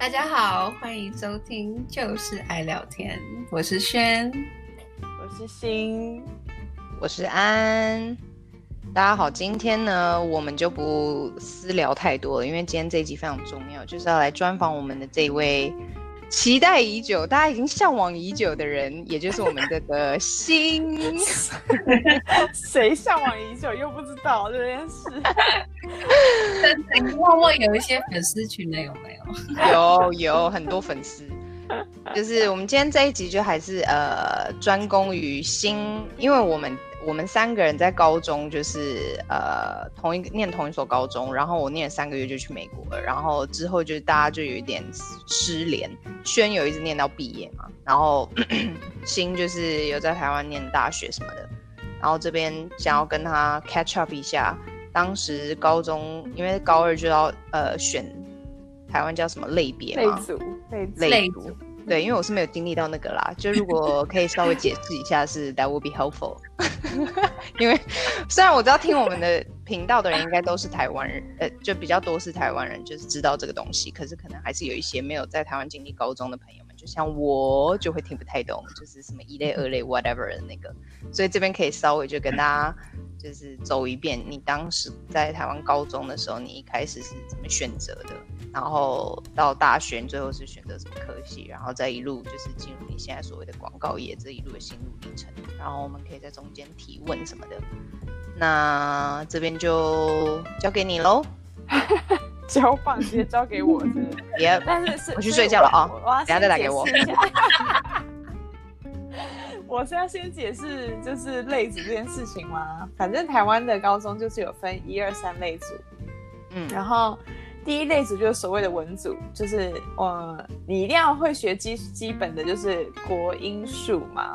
大家好，欢迎收听就是爱聊天，我是轩，我是心，我是安。大家好，今天呢，我们就不私聊太多了，因为今天这一集非常重要，就是要来专访我们的这位期待已久、大家已经向往已久的人，也就是我们这个心。谁向往已久又不知道这件事？你默默有一些粉丝群的有没有？有有很多粉丝，就是我们今天这一集就还是呃专攻于心，因为我们。我们三个人在高中就是呃同一个念同一所高中，然后我念了三个月就去美国了，然后之后就大家就有一点失联。轩有一直念到毕业嘛，然后 心就是有在台湾念大学什么的，然后这边想要跟他 catch up 一下，当时高中因为高二就要呃选台湾叫什么类别嘛，类组类组。类组对，因为我是没有经历到那个啦，就如果可以稍微解释一下，是 that would be helpful。因为虽然我知道听我们的频道的人应该都是台湾人，呃，就比较多是台湾人，就是知道这个东西，可是可能还是有一些没有在台湾经历高中的朋友，就像我就会听不太懂，就是什么一类、二类 whatever 的那个，所以这边可以稍微就跟大家就是走一遍，你当时在台湾高中的时候，你一开始是怎么选择的？然后到大学，最后是选择什么科系，然后再一路就是进入你现在所谓的广告业这一路的心路历程。然后我们可以在中间提问什么的。那这边就交给你喽，交棒直接交给我是，别，但是是我去睡觉了啊，等下再打给我。我是要先解释就是类组这件事情吗？反正台湾的高中就是有分一二三类组，嗯，然后。第一类组就是所谓的文组，就是呃，你一定要会学基基本的，就是国英数嘛。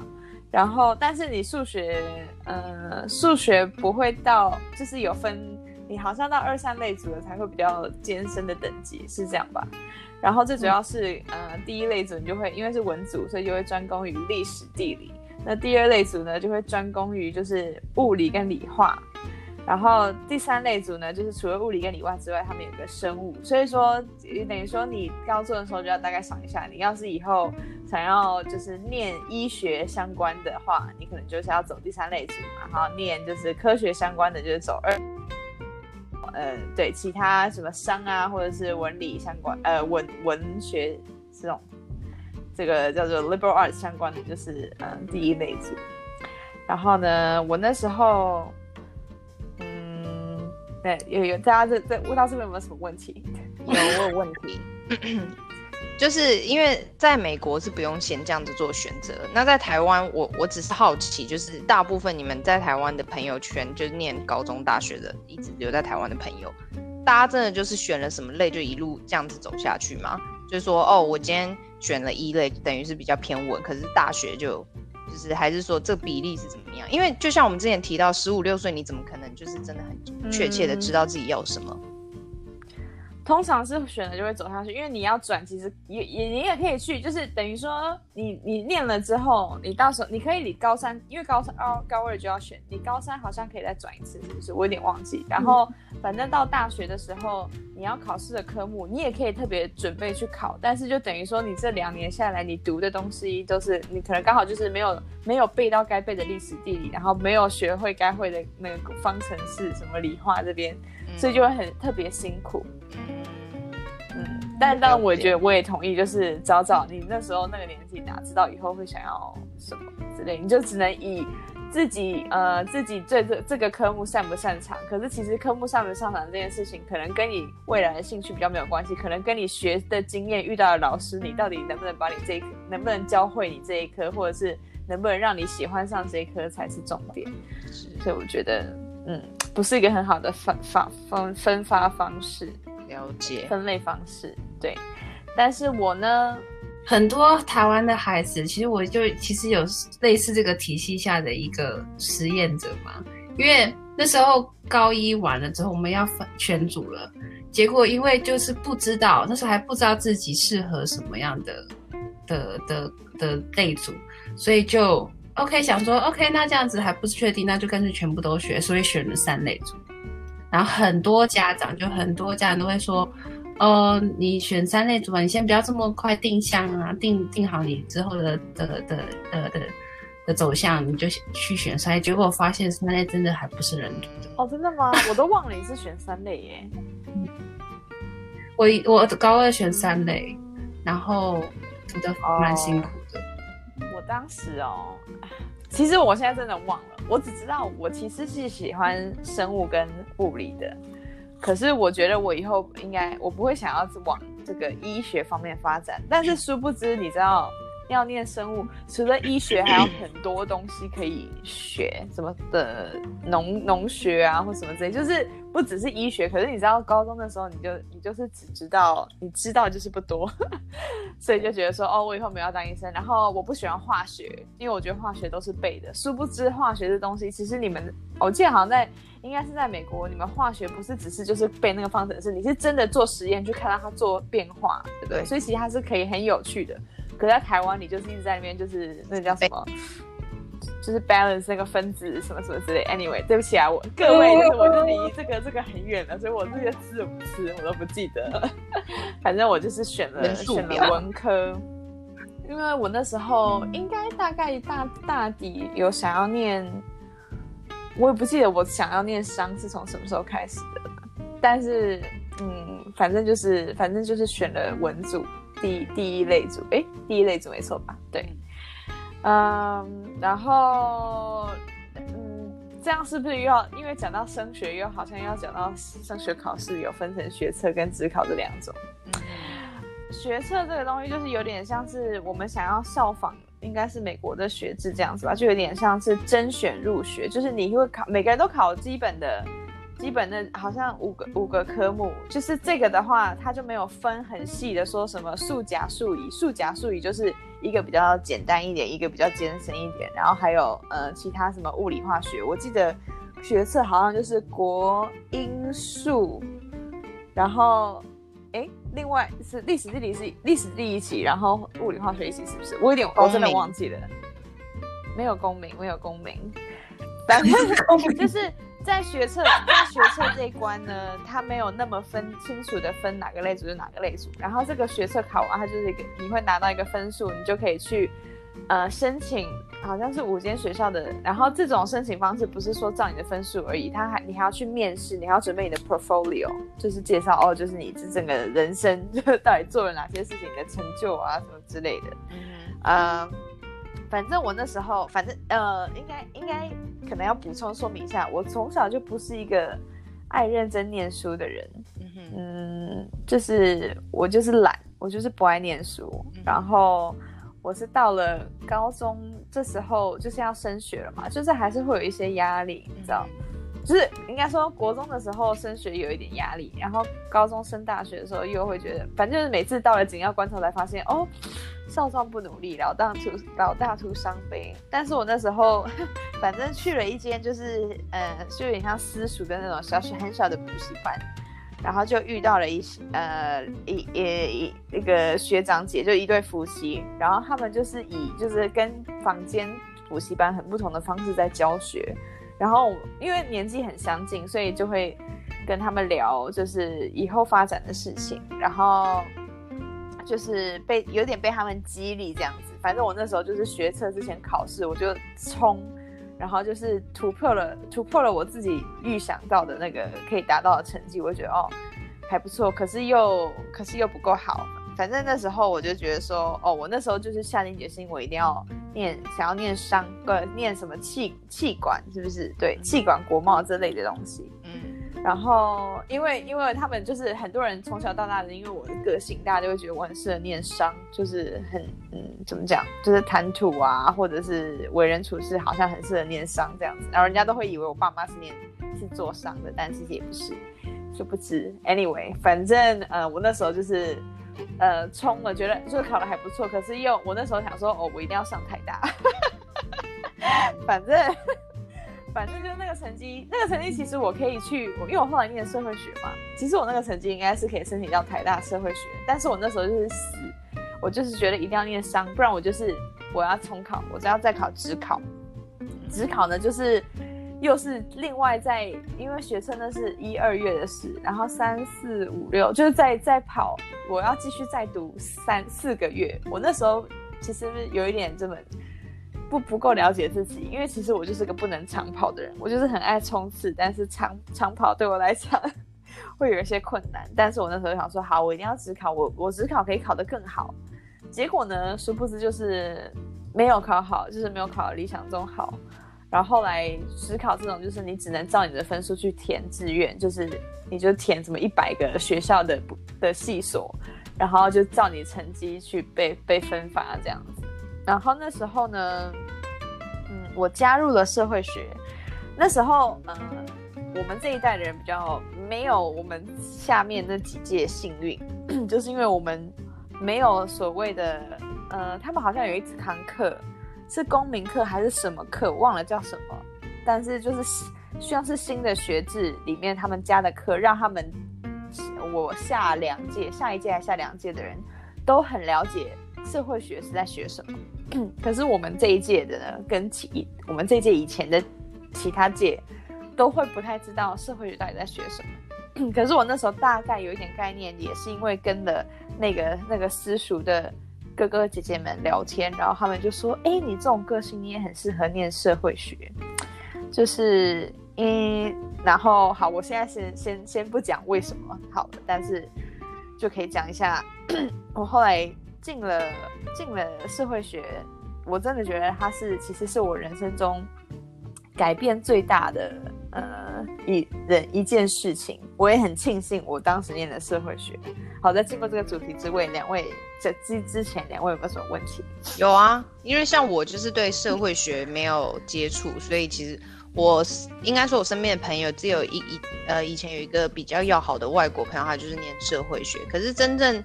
然后，但是你数学，呃，数学不会到，就是有分，你好像到二三类组的才会比较艰深的等级，是这样吧？然后这主要是，嗯、呃，第一类组你就会因为是文组，所以就会专攻于历史地理。那第二类组呢，就会专攻于就是物理跟理化。然后第三类组呢，就是除了物理跟理化之外，他们有个生物，所以说等于说你高中的时候就要大概想一下，你要是以后想要就是念医学相关的话，你可能就是要走第三类组嘛，然后念就是科学相关的就是走二，呃，对，其他什么商啊或者是文理相关，呃，文文学这种，这个叫做 liberal arts 相关的就是嗯、呃、第一类组，然后呢，我那时候嗯。对，有有，大家在在问到这边有没有什么问题？有，我有问题，就是因为在美国是不用先这样子做选择，那在台湾，我我只是好奇，就是大部分你们在台湾的朋友圈，就是念高中、大学的，一直留在台湾的朋友，大家真的就是选了什么类就一路这样子走下去吗？就是说，哦，我今天选了一类，等于是比较偏文，可是大学就。就是还是说这比例是怎么样？因为就像我们之前提到，十五六岁你怎么可能就是真的很确切的知道自己要什么？通常是选了就会走下去，因为你要转，其实也也你也可以去，就是等于说你你念了之后，你到时候你可以你高三，因为高三高高二就要选，你高三好像可以再转一次，是不是？我有点忘记。然后反正到大学的时候，你要考试的科目，你也可以特别准备去考，但是就等于说你这两年下来，你读的东西都是你可能刚好就是没有没有背到该背的历史地理，然后没有学会该会的那个方程式什么理化这边，所以就会很特别辛苦。嗯但但我觉得我也同意，就是找找你那时候那个年纪，哪知道以后会想要什么之类，你就只能以自己呃自己对这这个科目擅不擅长。可是其实科目擅不擅长这件事情，可能跟你未来的兴趣比较没有关系，可能跟你学的经验、遇到的老师，你到底能不能把你这一科，能不能教会你这一科，或者是能不能让你喜欢上这一科才是重点。是，所以我觉得，嗯，不是一个很好的分发分分发方式。了解。分类方式，对，但是我呢，很多台湾的孩子，其实我就其实有类似这个体系下的一个实验者嘛，因为那时候高一完了之后，我们要分选组了，结果因为就是不知道，那时候还不知道自己适合什么样的的的的类组，所以就 OK 想说 OK，那这样子还不是确定，那就干脆全部都学，所以选了三类组。然后很多家长就很多家长都会说，哦，你选三类组吧，你先不要这么快定向啊，定定好你之后的的的的的的，的走向，你就去选三类。结果发现三类真的还不是人读的。哦，真的吗？我都忘了你是选三类耶。我我高二选三类，然后读的蛮辛苦。我当时哦，其实我现在真的忘了，我只知道我其实是喜欢生物跟物理的。可是我觉得我以后应该，我不会想要往这个医学方面发展。但是 殊不知，你知道，要念生物，除了医学，还有很多东西可以学，什么的农农学啊，或什么之类，就是不只是医学。可是你知道，高中的时候，你就你就是只知道，你知道就是不多，所以就觉得说，哦，我以后没有要当医生。然后我不喜欢化学，因为我觉得化学都是背的。殊不知，化学这东西，其实你们，我记得好像在。应该是在美国，你们化学不是只是就是背那个方程式，你是真的做实验去看到它做变化，对不对？所以其实它是可以很有趣的。可是在台湾，你就是一直在那边就是那叫什么，就是 balance 那个分子什么什么之类。Anyway，对不起啊，我各位，就是我就离这个这个很远了，所以我这些字母词我都不记得。反正我就是选了选了文科，因为我那时候应该大概大大抵有想要念。我也不记得我想要念商是从什么时候开始的，但是嗯，反正就是反正就是选了文组第一第一类组，哎，第一类组没错吧？对，嗯，然后嗯，这样是不是又要因为讲到升学，又好像要讲到升学考试有分成学测跟职考这两种。嗯，学测这个东西就是有点像是我们想要效仿。应该是美国的学制这样子吧，就有点像是甄选入学，就是你会考，每个人都考基本的，基本的，好像五个五个科目，就是这个的话，它就没有分很细的说什么数甲数乙，数甲数乙就是一个比较简单一点，一个比较艰深一点，然后还有呃其他什么物理化学，我记得学测好像就是国英数，然后。哎，另外是历史地理是历史地理一起，然后物理化学一起，是不是？我有点我真的忘记了，没有公民，没有公民，反正就是在学测在学测这一关呢，它没有那么分清楚的分哪个类组是哪个类组，然后这个学测考完，它就是一个你会拿到一个分数，你就可以去呃申请。好像是五间学校的，然后这种申请方式不是说照你的分数而已，他还你还要去面试，你还要准备你的 portfolio，就是介绍哦，就是你这整个人生就 是到底做了哪些事情，你的成就啊什么之类的。嗯，呃，反正我那时候，反正呃，应该应该可能要补充说明一下，我从小就不是一个爱认真念书的人。嗯，嗯，就是我就是懒，我就是不爱念书，嗯、然后。我是到了高中这时候就是要升学了嘛，就是还是会有一些压力，你知道，就是应该说国中的时候升学有一点压力，然后高中升大学的时候又会觉得，反正就是每次到了紧要关头才发现，哦，少壮不努力，老大徒老大徒伤悲。但是我那时候 反正去了一间就是呃，就有点像私塾的那种小学很小的补习班。然后就遇到了一些呃一一一个学长姐，就一对夫妻，然后他们就是以就是跟坊间补习班很不同的方式在教学，然后因为年纪很相近，所以就会跟他们聊就是以后发展的事情，然后就是被有点被他们激励这样子，反正我那时候就是学测之前考试我就冲。然后就是突破了，突破了我自己预想到的那个可以达到的成绩，我觉得哦还不错，可是又可是又不够好。反正那时候我就觉得说，哦，我那时候就是下定决心，我一定要念，想要念商，呃，念什么气气管，是不是？对，气管国贸这类的东西。嗯。然后，因为因为他们就是很多人从小到大的，因为我的个性，大家就会觉得我很适合念商，就是很嗯，怎么讲，就是谈吐啊，或者是为人处事，好像很适合念商这样子。然后人家都会以为我爸妈是念是做商的，但其实也不是，殊不知。Anyway，反正呃，我那时候就是呃冲了，觉得就是考得还不错，可是又我那时候想说，哦，我一定要上台大，反正。反正就是那个成绩，那个成绩其实我可以去，我因为我后来念社会学嘛，其实我那个成绩应该是可以申请到台大社会学，但是我那时候就是死，我就是觉得一定要念商，不然我就是我要重考，我只要再考指考，指考呢就是又是另外在，因为学车那是一二月的事，然后三四五六就是在在跑，我要继续再读三四个月。我那时候其实有一点这么不不够了解自己，因为其实我就是个不能长跑的人，我就是很爱冲刺，但是长长跑对我来讲会有一些困难。但是我那时候想说，好，我一定要只考，我我只考可以考得更好。结果呢，殊不知就是没有考好，就是没有考理想中好。然后来思考这种，就是你只能照你的分数去填志愿，就是你就填什么一百个学校的的系所，然后就照你成绩去被被分发这样子。然后那时候呢，嗯，我加入了社会学。那时候，嗯，我们这一代的人比较没有我们下面那几届幸运，就是因为我们没有所谓的，呃，他们好像有一堂课。是公民课还是什么课？忘了叫什么，但是就是需要是新的学制里面他们加的课，让他们我下两届、下一届还下两届的人都很了解社会学是在学什么。可是我们这一届的呢，跟其我们这一届以前的其他届都会不太知道社会学到底在学什么。可是我那时候大概有一点概念，也是因为跟了那个那个私塾的。哥哥姐姐们聊天，然后他们就说：“哎，你这种个性你也很适合念社会学。”就是，嗯，然后好，我现在先先先不讲为什么好了，但是就可以讲一下，我后来进了进了社会学，我真的觉得它是其实是我人生中改变最大的呃一人一件事情，我也很庆幸我当时念的社会学。好，在经过这个主题之位，两位在之之前两位有没有什么问题？有啊，因为像我就是对社会学没有接触，所以其实我应该说，我身边的朋友只有一一呃，以前有一个比较要好的外国朋友，他就是念社会学。可是真正，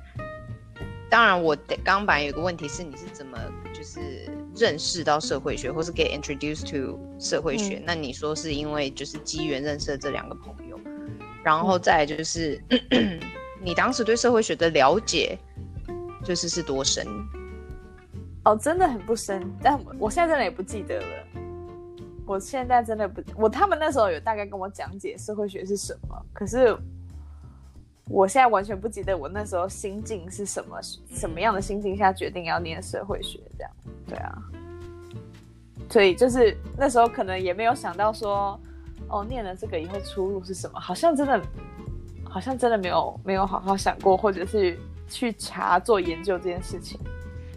当然我刚刚本来有个问题是，你是怎么认识到社会学，或是 get introduced to 社会学？嗯、那你说是因为就是机缘认识了这两个朋友，然后再就是。嗯你当时对社会学的了解，就是是多深？哦，真的很不深，但我现在真的也不记得了。我现在真的不，我他们那时候有大概跟我讲解社会学是什么，可是我现在完全不记得我那时候心境是什么，什么样的心境下决定要念社会学这样。对啊，所以就是那时候可能也没有想到说，哦，念了这个以后出路是什么，好像真的。好像真的没有没有好好想过，或者是去查做研究这件事情。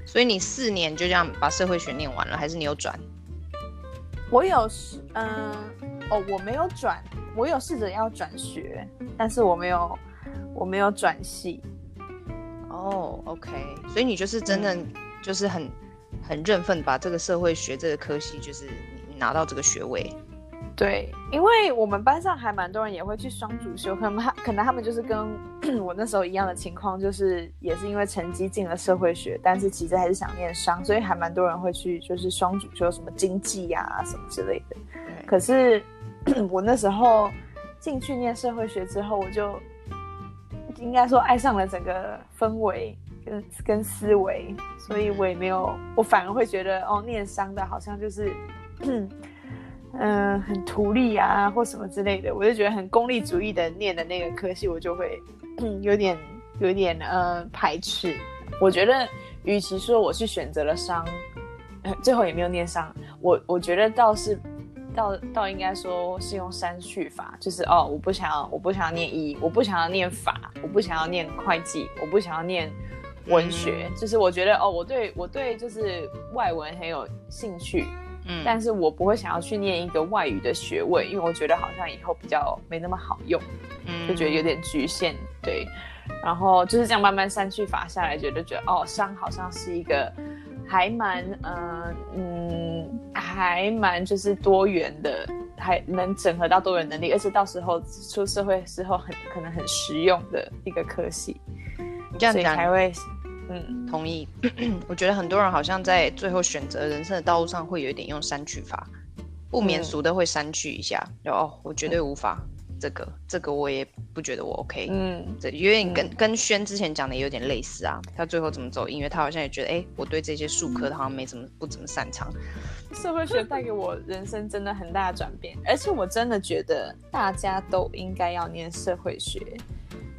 所以你四年就这样把社会学念完了，还是你有转？我有嗯、呃，哦，我没有转，我有试着要转学，但是我没有，我没有转系。哦，OK，所以你就是真的就是很、嗯、很认份，把这个社会学这个科系就是拿到这个学位。对，因为我们班上还蛮多人也会去双主修，可能他可能他们就是跟 我那时候一样的情况，就是也是因为成绩进了社会学，但是其实还是想念商，所以还蛮多人会去就是双主修什么经济呀、啊、什么之类的。可是 我那时候进去念社会学之后，我就应该说爱上了整个氛围跟跟思维，所以我也没有，我反而会觉得哦，念商的好像就是。嗯，很图利啊，或什么之类的，我就觉得很功利主义的念的那个科系，我就会有点有点呃排斥。我觉得，与其说我去选择了商，最后也没有念商，我我觉得倒是倒倒应该说是用删去法，就是哦，我不想要，我不想要念医，我不想要念法，我不想要念会计，我不想要念文学，嗯、就是我觉得哦，我对我对就是外文很有兴趣。嗯，但是我不会想要去念一个外语的学位，因为我觉得好像以后比较没那么好用，嗯，就觉得有点局限，对。然后就是这样慢慢删去法下来，觉得觉得哦，商好像是一个还蛮嗯嗯还蛮就是多元的，还能整合到多元能力，而且到时候出社会之后很可能很实用的一个科系。你这样讲才会。嗯，同意。我觉得很多人好像在最后选择人生的道路上会有一点用删去法，不免俗的会删去一下。然后、嗯、哦，我绝对无法、嗯、这个，这个我也不觉得我 OK。嗯，这有点跟、嗯、跟轩之前讲的有点类似啊。他最后怎么走音乐？他好像也觉得，哎，我对这些术科他好像没怎么不怎么擅长。社会学带给我人生真的很大的转变，而且我真的觉得大家都应该要念社会学，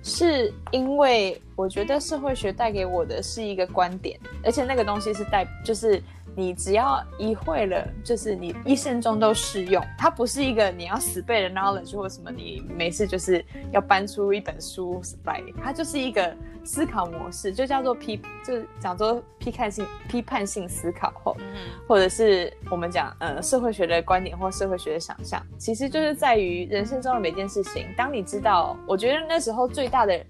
是因为我觉得社会学带给我的是一个观点，而且那个东西是带就是。你只要一会了，就是你一生中都适用。它不是一个你要死背的 knowledge 或什么，你没事就是要搬出一本书来。它就是一个思考模式，就叫做批，就是讲做批判性批判性思考后，或者是我们讲呃社会学的观点或社会学的想象，其实就是在于人生中的每件事情。当你知道，我觉得那时候最大的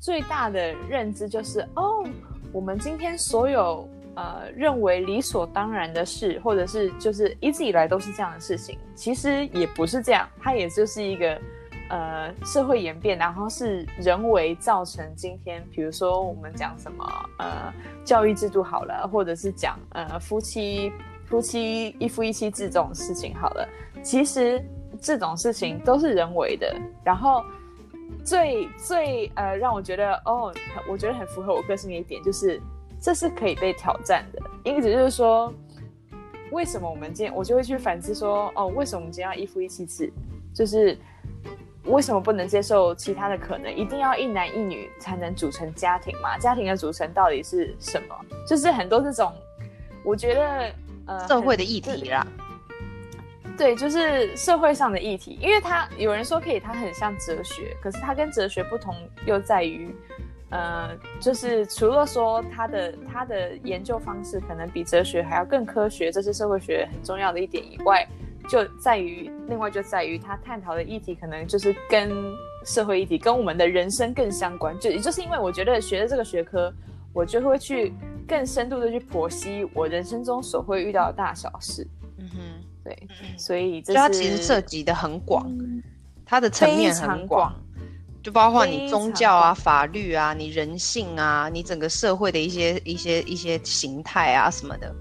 最大的认知就是哦，我们今天所有。呃，认为理所当然的事，或者是就是一直以来都是这样的事情，其实也不是这样，它也就是一个呃社会演变，然后是人为造成今天，比如说我们讲什么呃教育制度好了，或者是讲呃夫妻夫妻一夫一妻制这种事情好了，其实这种事情都是人为的，然后最最呃让我觉得哦，我觉得很符合我个性的一点就是。这是可以被挑战的，因此就是说，为什么我们今天我就会去反思说，哦，为什么我们今天要一夫一妻制？就是为什么不能接受其他的可能？一定要一男一女才能组成家庭吗？家庭的组成到底是什么？就是很多这种，我觉得呃，社会的议题啦。对，就是社会上的议题，因为它有人说可以，它很像哲学，可是它跟哲学不同又在于。呃，就是除了说他的他的研究方式可能比哲学还要更科学，这是社会学很重要的一点以外，就在于另外就在于他探讨的议题可能就是跟社会议题跟我们的人生更相关。就也就是因为我觉得学的这个学科，我就会去更深度的去剖析我人生中所会遇到的大小事。嗯哼，对，所以这是它其实涉及的很广，它的层面很广。就包括你宗教啊、法律啊、你人性啊、你整个社会的一些一些一些形态啊什么的，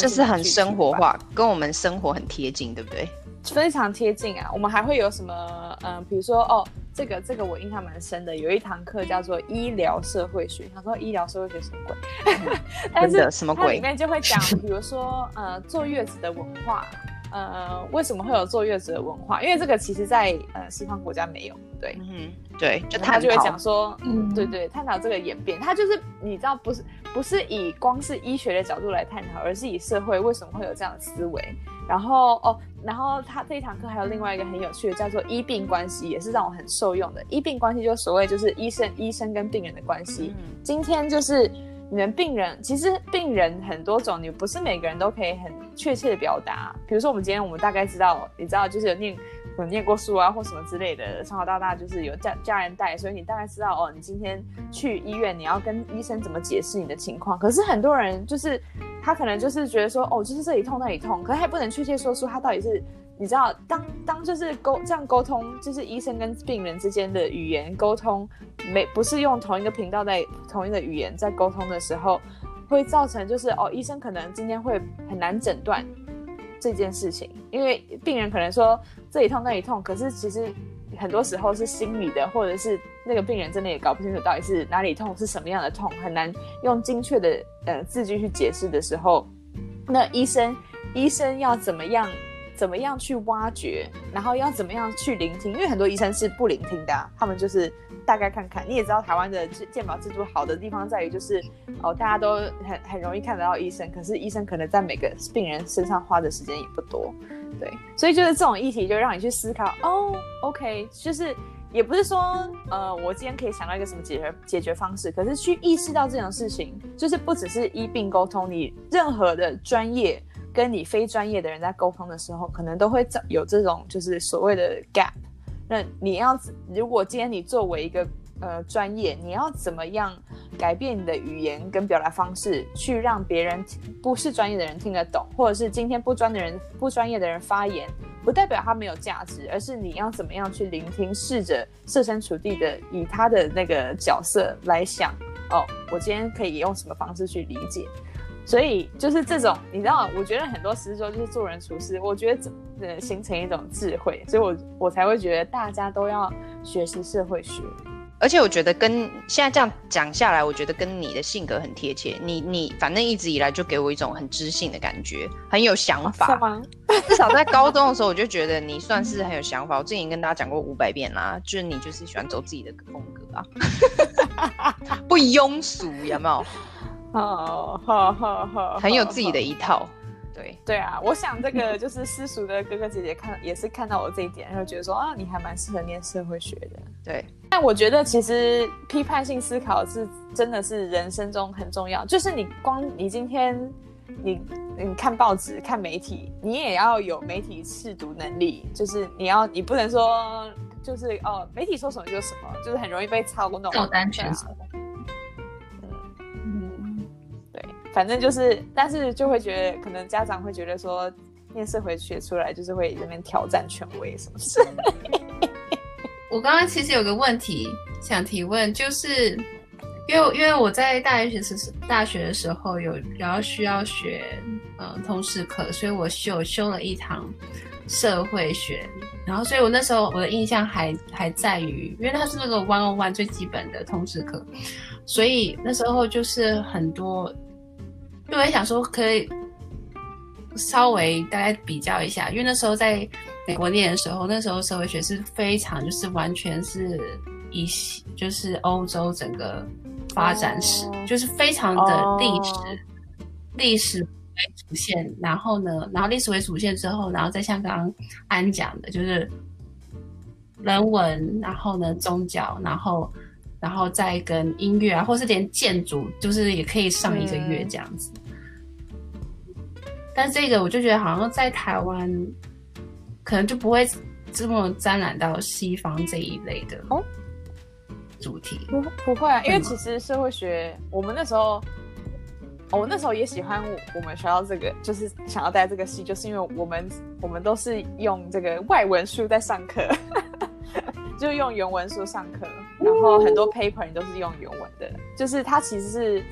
就是很生活化，跟我们生活很贴近，对不对？非常贴近啊！我们还会有什么？嗯、呃，比如说哦，这个这个我印象蛮深的，有一堂课叫做医疗社会学。他说医疗社会学什么鬼？但是什么鬼？里面就会讲，比如说呃，坐月子的文化。呃，为什么会有坐月子的文化？因为这个其实在呃西方国家没有，对，嗯，对，就他就会讲说，嗯，对对，探讨这个演变，他就是你知道，不是不是以光是医学的角度来探讨，而是以社会为什么会有这样的思维。然后哦，然后他这一堂课还有另外一个很有趣的，叫做医病关系，也是让我很受用的。医病关系就所谓就是医生医生跟病人的关系。嗯，今天就是。你们病人其实病人很多种，你不是每个人都可以很确切的表达。比如说，我们今天我们大概知道，你知道就是有念有念过书啊，或什么之类的，从小到大就是有家家人带，所以你大概知道哦，你今天去医院，你要跟医生怎么解释你的情况。可是很多人就是他可能就是觉得说，哦，就是这里痛那里痛，可是他不能确切说出他到底是。你知道，当当就是沟这样沟通，就是医生跟病人之间的语言沟通，没不是用同一个频道在同一个语言在沟通的时候，会造成就是哦，医生可能今天会很难诊断这件事情，因为病人可能说这里痛那里痛，可是其实很多时候是心理的，或者是那个病人真的也搞不清楚到底是哪里痛，是什么样的痛，很难用精确的呃字句去解释的时候，那医生医生要怎么样？怎么样去挖掘，然后要怎么样去聆听？因为很多医生是不聆听的啊，他们就是大概看看。你也知道台湾的健保制度好的地方在于，就是哦，大家都很很容易看得到医生，可是医生可能在每个病人身上花的时间也不多，对。所以就是这种议题，就让你去思考哦，OK，就是也不是说呃，我今天可以想到一个什么解决解决方式，可是去意识到这种事情，就是不只是医病沟通，你任何的专业。跟你非专业的人在沟通的时候，可能都会有这种就是所谓的 gap。那你要如果今天你作为一个呃专业，你要怎么样改变你的语言跟表达方式，去让别人不是专业的人听得懂，或者是今天不专的人不专业的人发言，不代表他没有价值，而是你要怎么样去聆听，试着设身处地的以他的那个角色来想，哦，我今天可以用什么方式去理解。所以就是这种，你知道，我觉得很多时候就是做人处事，我觉得怎呃形成一种智慧，所以我我才会觉得大家都要学习社会学。而且我觉得跟现在这样讲下来，我觉得跟你的性格很贴切。你你反正一直以来就给我一种很知性的感觉，很有想法。吗 至少在高中的时候，我就觉得你算是很有想法。我之前跟大家讲过五百遍啦，就是你就是喜欢走自己的风格啊，不庸俗，有没有？好好好好，很有自己的一套。对对啊，我想这个 就是私塾的哥哥姐姐看也是看到我这一点，然后觉得说啊，你还蛮适合念社会学的。对，但我觉得其实批判性思考是真的是人生中很重要。就是你光你今天你你看报纸看媒体，你也要有媒体试读能力。就是你要你不能说就是哦，媒体说什么就是什么，就是很容易被操弄。照单全收。反正就是，但是就会觉得，可能家长会觉得说，面试会学出来就是会这边挑战权威什么事。我刚刚其实有个问题想提问，就是因为因为我在大学时大学的时候有然后需要学呃通识课，所以我修修了一堂社会学，然后所以我那时候我的印象还还在于，因为它是那个 one on one 最基本的通识课，所以那时候就是很多。因为我想说，可以稍微大概比较一下，因为那时候在美国念的时候，那时候社会学是非常就是完全是以就是欧洲整个发展史，oh. 就是非常的历史、oh. 历史为主线，然后呢，然后历史为主线之后，然后再像刚刚安讲的，就是人文，然后呢宗教，然后。然后再跟音乐啊，或是连建筑，就是也可以上一个月这样子。嗯、但这个我就觉得好像在台湾，可能就不会这么沾染到西方这一类的主题。不不会啊，因为其实社会学，我们那时候，我那时候也喜欢我们学校这个，就是想要带这个系，就是因为我们我们都是用这个外文书在上课。就用原文书上课，然后很多 paper 你都是用原文的，就是它其实是，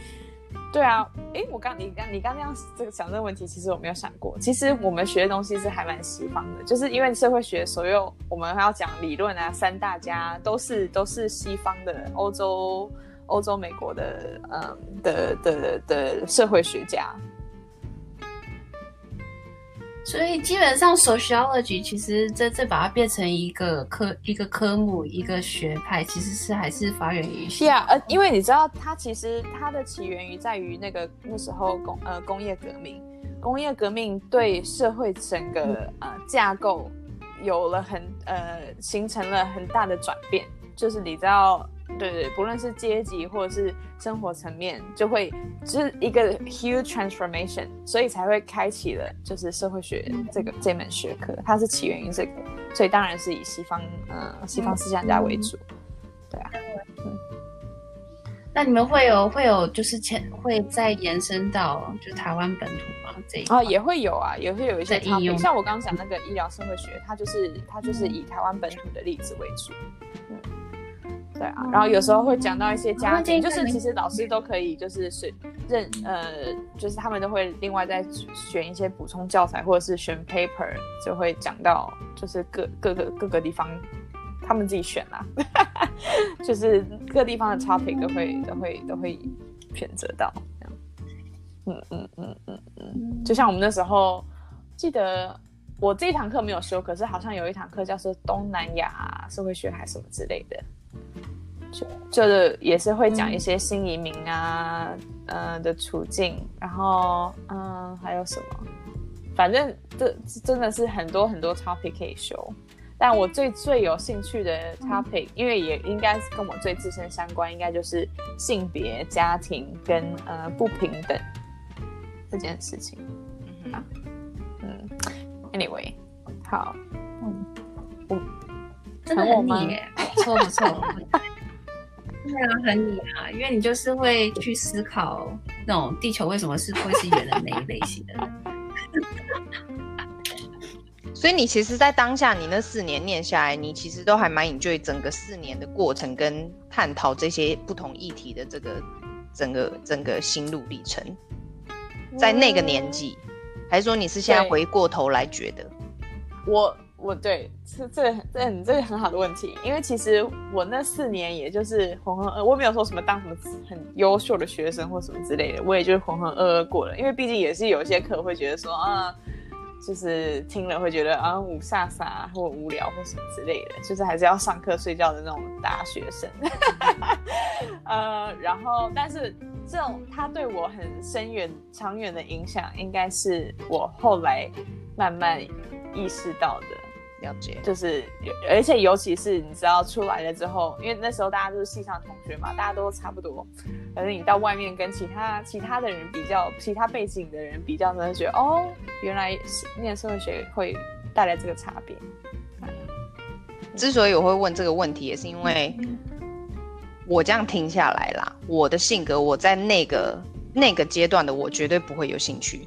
对啊，诶，我刚你刚你刚这样这个想这个问题，其实我没有想过，其实我们学的东西是还蛮西方的，就是因为社会学所有我们还要讲理论啊，三大家都是都是西方的，欧洲、欧洲、美国的，嗯的的的社会学家。所以基本上，sociology 其实这这把它变成一个科一个科目一个学派，其实是还是发源于。是啊，呃，因为你知道，它其实它的起源于在于那个那时候工呃工业革命，工业革命对社会整个呃架构有了很呃形成了很大的转变，就是你知道。对对，不论是阶级或者是生活层面，就会就是一个 huge transformation，所以才会开启了就是社会学这个这门学科，它是起源于这个，所以当然是以西方呃西方思想家为主，对啊，嗯，那你们会有会有就是前会再延伸到就台湾本土吗？这一哦也会有啊，也会有一些应用，像我刚刚讲那个医疗社会学，它就是它就是以台湾本土的例子为主，嗯。对啊，然后有时候会讲到一些家庭，就是其实老师都可以，就是选认呃，就是他们都会另外再选一些补充教材，或者是选 paper，就会讲到就是各各个各个地方他们自己选啦，就是各地方的 topic 都会都会都会选择到这样，嗯嗯嗯嗯嗯，就像我们那时候记得我这一堂课没有修，可是好像有一堂课叫做东南亚社会学还是什么之类的。就就是也是会讲一些新移民啊，嗯、呃、的处境，然后嗯、呃、还有什么，反正这真的是很多很多 topic 可以修，但我最最有兴趣的 topic，、嗯、因为也应该是跟我最自身相关，应该就是性别、家庭跟呃不平等这件事情。嗯啊，嗯，anyway，好，嗯，我 真的很你耶，不错不错。对啊，很你啊，因为你就是会去思考那种地球为什么是会是圆的那一类型的人。所以你其实，在当下你那四年念下来，你其实都还蛮 enjoy 整个四年的过程跟探讨这些不同议题的这个整个整个心路历程。在那个年纪，嗯、还是说你是现在回过头来觉得？我我对这这这很这个很好的问题，因为其实我那四年也就是浑浑噩，我没有说什么当什么很优秀的学生或什么之类的，我也就是浑浑噩噩过了。因为毕竟也是有些课会觉得说啊，就是听了会觉得啊五煞煞或无聊或什么之类的，就是还是要上课睡觉的那种大学生。呃，然后但是这种他对我很深远长远的影响，应该是我后来慢慢意识到的。了解，就是，而且尤其是你知道出来了之后，因为那时候大家都是系上同学嘛，大家都差不多。可是你到外面跟其他其他的人比较，其他背景的人比较，呢，觉得哦，原来念社会学会带来这个差别。之所以我会问这个问题，也是因为我这样听下来啦，我的性格，我在那个那个阶段的我绝对不会有兴趣。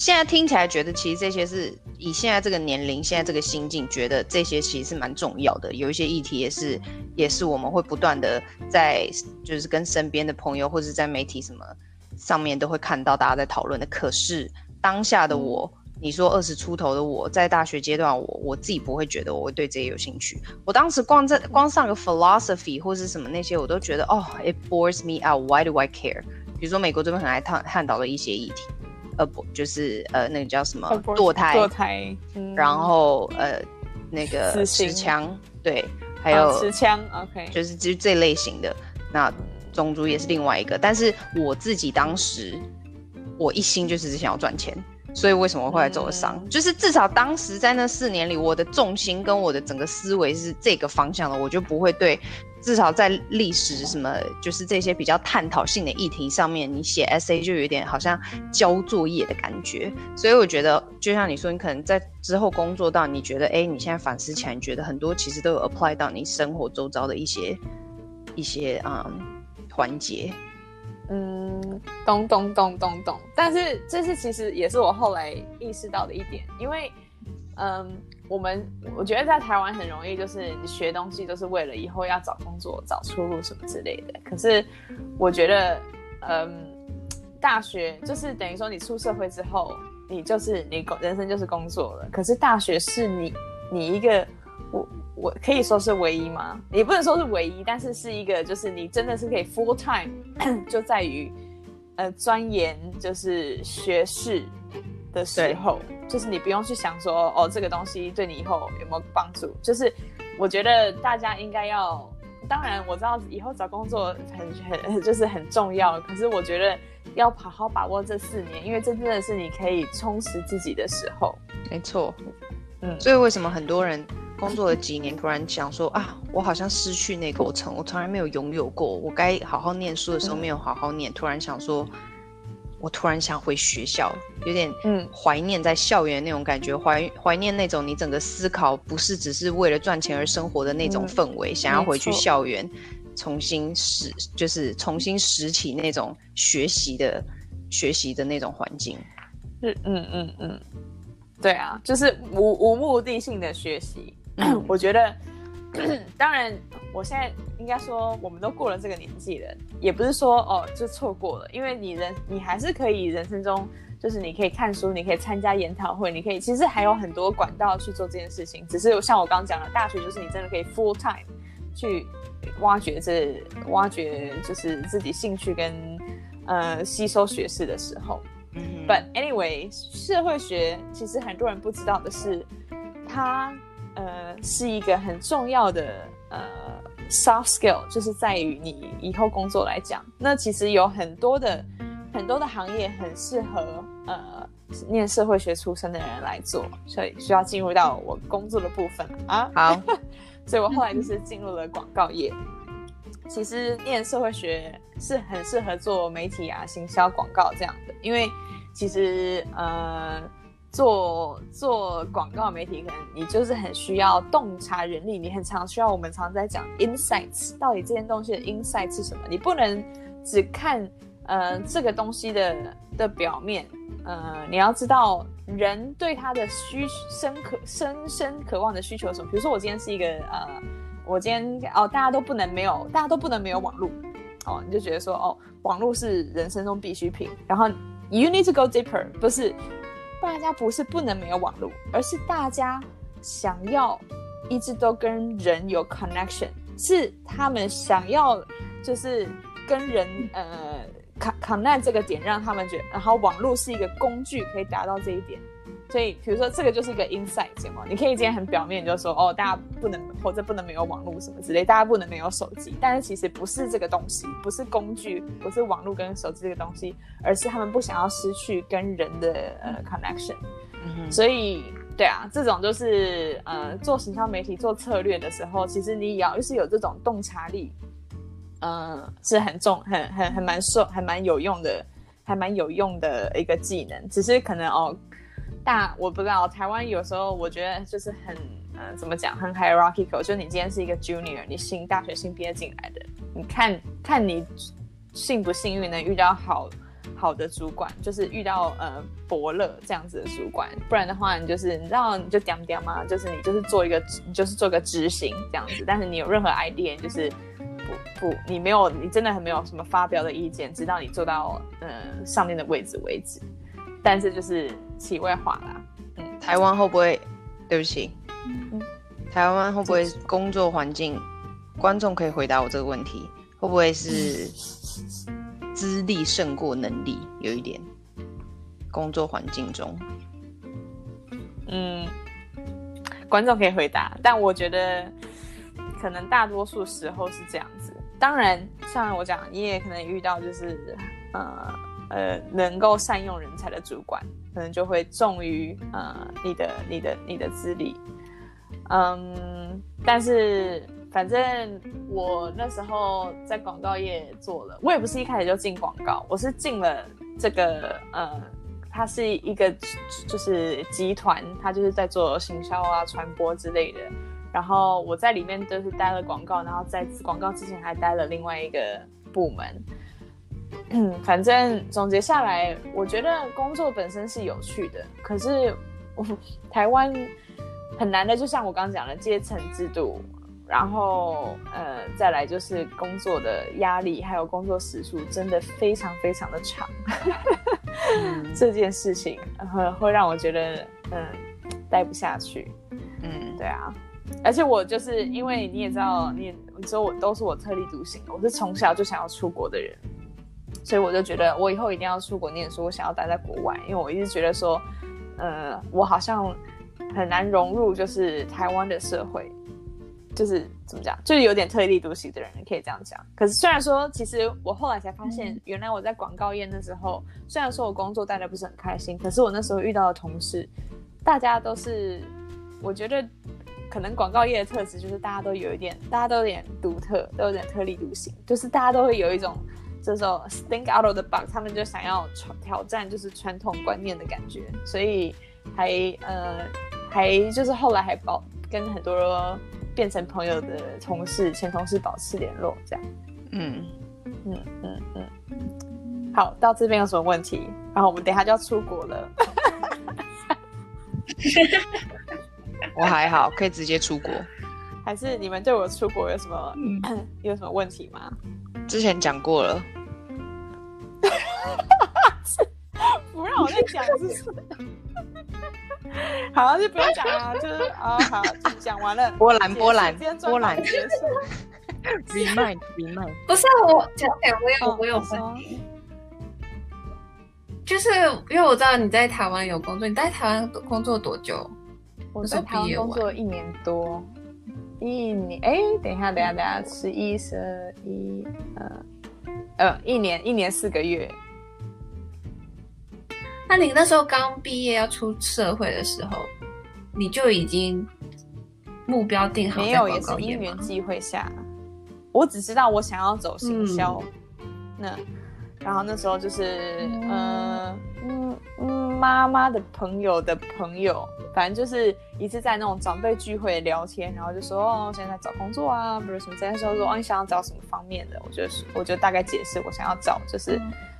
现在听起来觉得，其实这些是以现在这个年龄、现在这个心境，觉得这些其实是蛮重要的。有一些议题也是，也是我们会不断的在，就是跟身边的朋友或者在媒体什么上面都会看到大家在讨论的。可是当下的我，你说二十出头的我在大学阶段我，我我自己不会觉得我会对这些有兴趣。我当时光在光上个 philosophy 或是什么那些，我都觉得哦，it bores me out. Why do I care？比如说美国这边很爱探探讨的一些议题。呃不，就是呃那个叫什么堕胎，堕胎，嗯、然后呃那个持枪，对，还有持枪，OK，就是就这类型的。那种族也是另外一个，但是我自己当时我一心就是只想要赚钱，所以为什么会来走了商？嗯、就是至少当时在那四年里，我的重心跟我的整个思维是这个方向的，我就不会对。至少在历史什么，就是这些比较探讨性的议题上面，你写 essay 就有点好像交作业的感觉。所以我觉得，就像你说，你可能在之后工作到，你觉得，哎，你现在反思起来，你觉得很多其实都有 apply 到你生活周遭的一些一些嗯环节。嗯，咚咚咚咚咚。但是这是其实也是我后来意识到的一点，因为嗯。我们我觉得在台湾很容易，就是你学东西都是为了以后要找工作、找出路什么之类的。可是我觉得，嗯，大学就是等于说你出社会之后，你就是你工人生就是工作了。可是大学是你你一个我我可以说是唯一吗？也不能说是唯一，但是是一个就是你真的是可以 full time，就在于呃钻研就是学士的时候。就是你不用去想说哦，这个东西对你以后有没有帮助？就是我觉得大家应该要，当然我知道以后找工作很很 就是很重要，可是我觉得要好好把握这四年，因为这真的是你可以充实自己的时候。没错，嗯，所以为什么很多人工作了几年，突然想说啊，我好像失去那个过程，我从来没有拥有过，我该好好念书的时候没有好好念，嗯、突然想说。我突然想回学校，有点嗯怀念在校园那种感觉，怀怀念那种你整个思考不是只是为了赚钱而生活的那种氛围，嗯、想要回去校园重新拾，就是重新拾起那种学习的学习的那种环境。是嗯嗯嗯，对啊，就是无无目的性的学习，嗯、我觉得。当然，我现在应该说，我们都过了这个年纪了，也不是说哦就错过了，因为你人你还是可以人生中，就是你可以看书，你可以参加研讨会，你可以其实还有很多管道去做这件事情。只是像我刚刚讲的，大学就是你真的可以 full time 去挖掘这挖掘就是自己兴趣跟呃吸收学识的时候。嗯。But anyway，社会学其实很多人不知道的是，它。呃，是一个很重要的呃 soft skill，就是在于你以后工作来讲，那其实有很多的很多的行业很适合呃念社会学出身的人来做，所以需要进入到我工作的部分啊。好，所以我后来就是进入了广告业。其实念社会学是很适合做媒体啊、行销、广告这样的，因为其实呃。做做广告媒体，可能你就是很需要洞察人力，你很常需要我们常在讲 insights，到底这件东西的 insight 是什么？你不能只看呃这个东西的的表面，呃，你要知道人对他的需深渴深深渴望的需求是什么。比如说我今天是一个呃，我今天哦，大家都不能没有，大家都不能没有网络哦，你就觉得说哦，网络是人生中必需品，然后 you need to go deeper，不是。大家不是不能没有网络，而是大家想要一直都跟人有 connection，是他们想要就是跟人呃 connect 这个点让他们觉得，然后网络是一个工具可以达到这一点。所以，比如说这个就是一个 insight 嘛，你可以今天很表面就说哦，大家不能或者不能没有网络什么之类，大家不能没有手机。但是其实不是这个东西，不是工具，不是网络跟手机这个东西，而是他们不想要失去跟人的呃 connection。嗯。所以，对啊，这种就是呃做行销媒体做策略的时候，其实你也要就是有这种洞察力，嗯、呃，是很重、很很很蛮受、还蛮有用的，还蛮有用的一个技能。只是可能哦。大我不知道，台湾有时候我觉得就是很，呃，怎么讲，很 hierarchical。就你今天是一个 junior，你新大学新毕业进来的，你看看你幸不幸运能遇到好好的主管，就是遇到呃伯乐这样子的主管，不然的话你就是你知道你就屌屌嘛，就是你就是做一个你就是做个执行这样子，但是你有任何 idea 就是不不你没有你真的很没有什么发表的意见，直到你做到呃上面的位置为止。但是就是题外化啦，嗯，台湾会不会？对不起，嗯，台湾会不会工作环境？观众可以回答我这个问题，会不会是资历胜过能力？有一点，工作环境中，嗯，观众可以回答，但我觉得可能大多数时候是这样子。当然，像我讲，你也可能遇到就是，呃。呃，能够善用人才的主管，可能就会重于呃你的、你的、你的资历。嗯，但是反正我那时候在广告业做了，我也不是一开始就进广告，我是进了这个呃，它是一个就是集团，它就是在做行销啊、传播之类的。然后我在里面就是待了广告，然后在广告之前还待了另外一个部门。嗯，反正总结下来，我觉得工作本身是有趣的，可是我台湾很难的，就像我刚刚讲的阶层制度，然后呃，再来就是工作的压力，还有工作时数真的非常非常的长，嗯、这件事情会会让我觉得嗯待不下去。嗯，对啊，而且我就是因为你也知道，你也你说我都是我特立独行，我是从小就想要出国的人。所以我就觉得我以后一定要出国念书，我想要待在国外，因为我一直觉得说，呃，我好像很难融入，就是台湾的社会，就是怎么讲，就是有点特立独行的人，可以这样讲。可是虽然说，其实我后来才发现，原来我在广告业那时候，虽然说我工作待的不是很开心，可是我那时候遇到的同事，大家都是，我觉得可能广告业的特质就是大家都有一点，大家都有点独特，都有点特立独行，就是大家都会有一种。这时候 think out of the box，他们就想要挑战，就是传统观念的感觉，所以还呃还就是后来还保跟很多变成朋友的同事、前同事保持联络，这样。嗯嗯嗯嗯。好，到这边有什么问题？然后我们等一下就要出国了。我还好，可以直接出国。还是你们对我出国有什么、嗯、有什么问题吗？之前讲过了，不让我再讲，是不是？好，就不用讲了，就是啊，好，讲完了。波兰，波兰，波兰结束。Remind，Remind，不是我讲，我有，我有问题，就是因为我知道你在台湾有工作，你在台湾工作多久？我在台湾工作一年多。一年哎，等一下，等一下，等一下，十一、十二、一、二，呃，一年，一年四个月。那你那时候刚毕业要出社会的时候，你就已经目标定好？没有，也是因缘际会下。我只知道我想要走行销，嗯、那然后那时候就是，呃、嗯嗯，妈妈的朋友的朋友。反正就是一次在那种长辈聚会聊天，然后就说哦，现在在找工作啊，比如什么。这时候说哦，你想要找什么方面的？我就是，我就大概解释我想要找就是，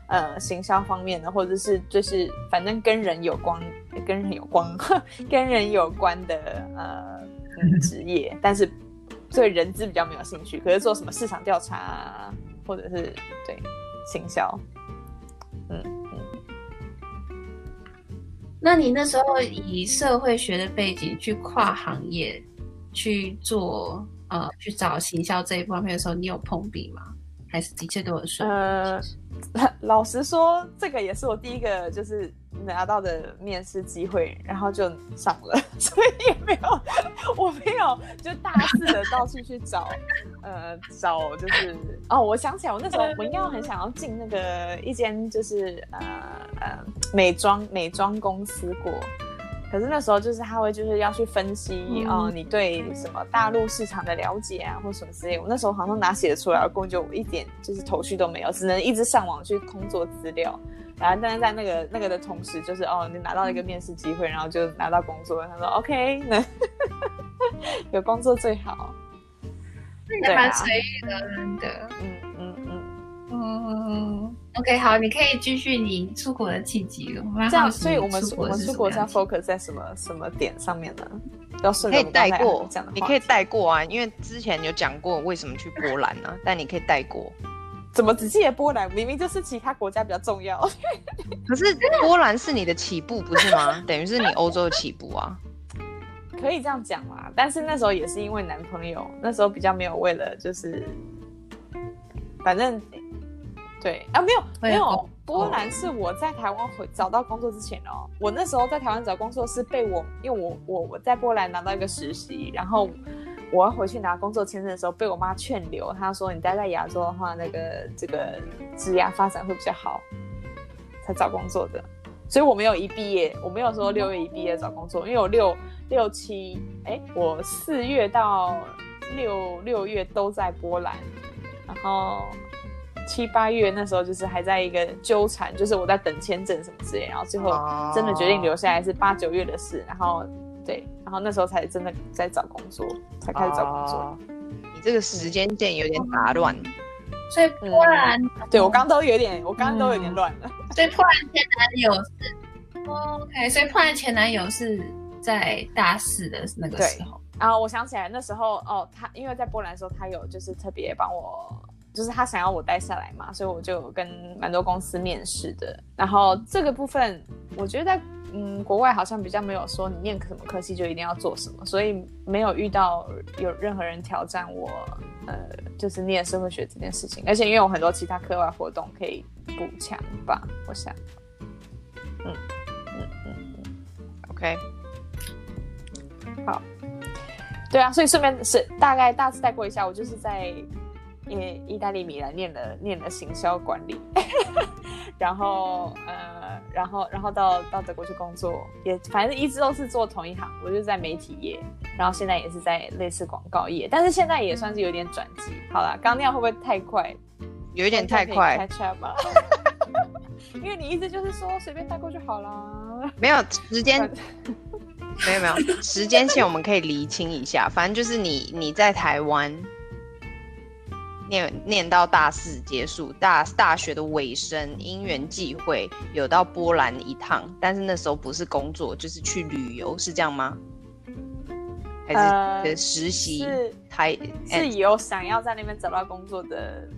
嗯、呃，行销方面的，或者是就是反正跟人有关，跟人有关，跟人有关的呃 职业，但是对人资比较没有兴趣。可是做什么市场调查啊，或者是对行销，嗯。那你那时候以社会学的背景去跨行业去做呃去找行销这一方面的时候，你有碰壁吗？还是的确都很顺？呃，老实说，这个也是我第一个就是拿到的面试机会，然后就上了，所以也没有，我没有就大肆的到处去找，呃，找就是哦，我想起来，我那时候我应该很想要进那个一间就是呃呃美妆美妆公司过。可是那时候就是他会就是要去分析啊、你对什么大陆市场的了解啊，或什么之类。我那时候好像哪写得出来，根本就一点就是头绪都没有，只能一直上网去工作资料。然后但是在那个那个的同时，就是哦，你拿到一个面试机会，然后就拿到工作。他说 OK，那 有工作最好。对啊，蛮随遇而安的。嗯嗯嗯嗯。OK，好，你可以继续你出国的契机了。这样，所以我们我们出国是要 focus 在什么什么点上面呢？要顺可以带过，你可以带过啊，因为之前有讲过为什么去波兰呢、啊？但你可以带过。怎么只记得波兰？明明就是其他国家比较重要。可是波兰是你的起步，不是吗？等于是你欧洲的起步啊。可以这样讲啦？但是那时候也是因为男朋友，那时候比较没有为了就是，反正。对啊，没有没有，波兰是我在台湾回找到工作之前哦。我那时候在台湾找工作是被我，因为我我我在波兰拿到一个实习，然后我要回去拿工作签证的时候，被我妈劝留。她说：“你待在亚洲的话，那个这个职业发展会比较好，才找工作的。”所以我没有一毕业，我没有说六月一毕业找工作，因为我六六七哎，我四月到六六月都在波兰，然后。七八月那时候就是还在一个纠缠，就是我在等签证什么之类，然后最后真的决定留下来是八九月的事，然后对，然后那时候才真的在找工作，才开始找工作。哦、你这个时间线有点打乱，所以波兰，对我刚都有点，我刚刚都有点乱了。嗯、所以波兰前男友是，OK，所以波兰前男友是在大四的那个时候。然后我想起来那时候哦，他因为在波兰的时候，他有就是特别帮我。就是他想要我待下来嘛，所以我就跟蛮多公司面试的。然后这个部分，我觉得在嗯国外好像比较没有说你念什么科系就一定要做什么，所以没有遇到有任何人挑战我，呃，就是念社会学这件事情。而且因为有很多其他课外活动可以补强吧，我想。嗯嗯嗯嗯，OK，好。对啊，所以顺便是大概大致带过一下，我就是在。因为意大利米兰念了念了行销管理，然后呃，然后然后到到德国去工作，也反正一直都是做同一行，我就在媒体业，然后现在也是在类似广告业，但是现在也算是有点转机。好啦，刚那样会不会太快？有一点太快。catch up 吗？因为你意思就是说随便带过就好了。没有时间，没有没有时间线，我们可以厘清一下。反正就是你你在台湾。念念到大四结束，大大学的尾声，因缘际会有到波兰一趟，但是那时候不是工作，就是去旅游，是这样吗？还是实习？呃、是台是有想要在那边找到工作的